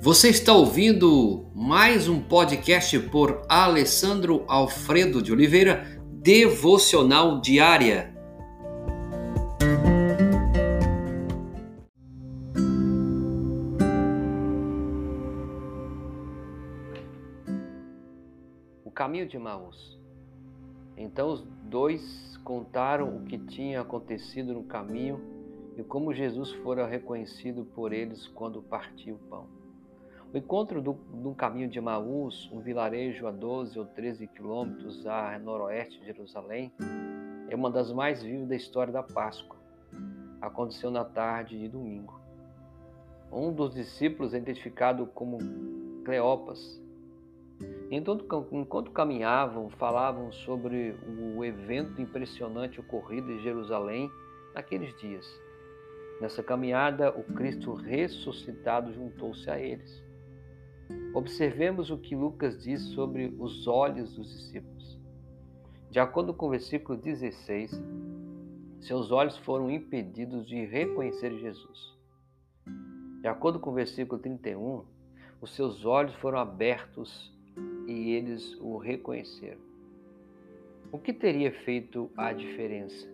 Você está ouvindo mais um podcast por Alessandro Alfredo de Oliveira, Devocional Diária. O caminho de Maús. Então os dois contaram o que tinha acontecido no caminho e como Jesus fora reconhecido por eles quando partiu o pão. O encontro do, do caminho de Maús, um vilarejo a 12 ou 13 quilômetros a noroeste de Jerusalém, é uma das mais vivas da história da Páscoa. Aconteceu na tarde de domingo. Um dos discípulos é identificado como Cleopas. Enquanto, enquanto caminhavam, falavam sobre o evento impressionante ocorrido em Jerusalém naqueles dias. Nessa caminhada, o Cristo ressuscitado juntou-se a eles. Observemos o que Lucas diz sobre os olhos dos discípulos. De acordo com o versículo 16, seus olhos foram impedidos de reconhecer Jesus. De acordo com o versículo 31, os seus olhos foram abertos e eles o reconheceram. O que teria feito a diferença?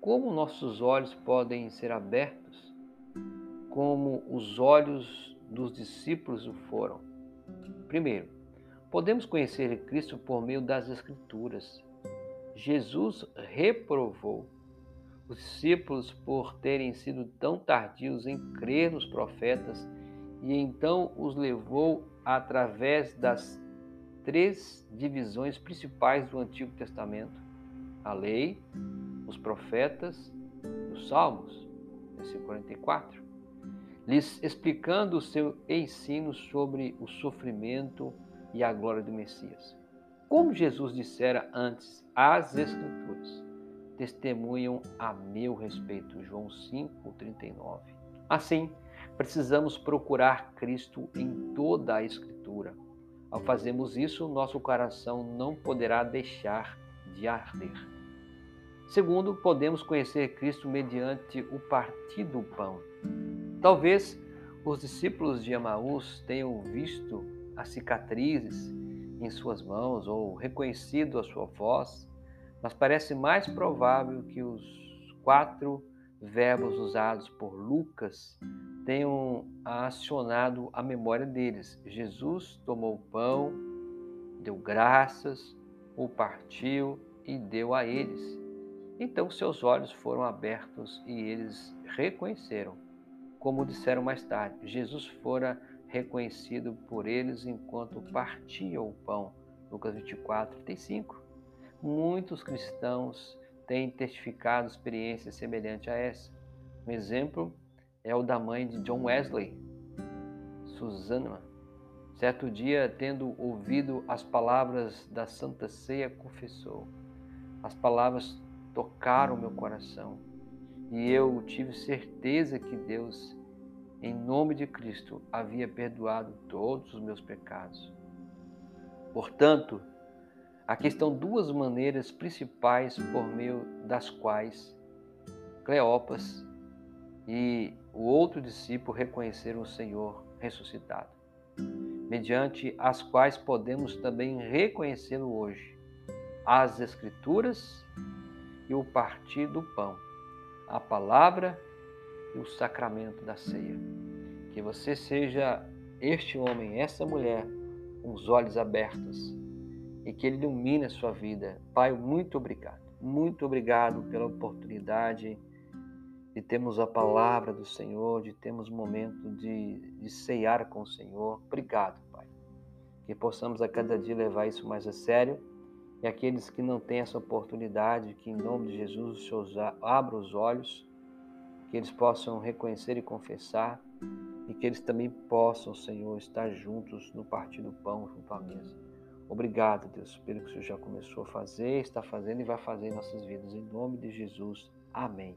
Como nossos olhos podem ser abertos? Como os olhos dos discípulos o foram. Primeiro, podemos conhecer Cristo por meio das Escrituras. Jesus reprovou os discípulos por terem sido tão tardios em crer nos profetas e então os levou através das três divisões principais do Antigo Testamento: a lei, os profetas e os salmos. Versículo 44 lhes explicando o seu ensino sobre o sofrimento e a glória do Messias. Como Jesus dissera antes, as Escrituras testemunham a meu respeito. João 5:39. Assim, precisamos procurar Cristo em toda a Escritura. Ao fazermos isso, nosso coração não poderá deixar de arder. Segundo, podemos conhecer Cristo mediante o partir do pão. Talvez os discípulos de Emaús tenham visto as cicatrizes em suas mãos ou reconhecido a sua voz, mas parece mais provável que os quatro verbos usados por Lucas tenham acionado a memória deles. Jesus tomou o pão, deu graças, o partiu e deu a eles. Então seus olhos foram abertos e eles reconheceram como disseram mais tarde, Jesus fora reconhecido por eles enquanto partia o pão. Lucas 24, 35. Muitos cristãos têm testificado experiências semelhantes a essa. Um exemplo é o da mãe de John Wesley, Susana. Certo dia, tendo ouvido as palavras da Santa Ceia, confessou: As palavras tocaram meu coração e eu tive certeza que Deus, em nome de Cristo, havia perdoado todos os meus pecados. Portanto, aqui estão duas maneiras principais por meio das quais Cleopas e o outro discípulo reconheceram o Senhor ressuscitado, mediante as quais podemos também reconhecê-lo hoje, as Escrituras e o partir do pão a palavra e o sacramento da ceia. Que você seja este homem, essa mulher, com os olhos abertos e que ele ilumine a sua vida. Pai, muito obrigado. Muito obrigado pela oportunidade de termos a palavra do Senhor, de termos momento de, de ceiar com o Senhor. Obrigado, Pai. Que possamos a cada dia levar isso mais a sério e aqueles que não têm essa oportunidade, que em nome de Jesus o Senhor abra os olhos, que eles possam reconhecer e confessar, e que eles também possam, Senhor, estar juntos no partir do pão junto à mesa. Obrigado, Deus, pelo que o Senhor já começou a fazer, está fazendo e vai fazer em nossas vidas. Em nome de Jesus. Amém.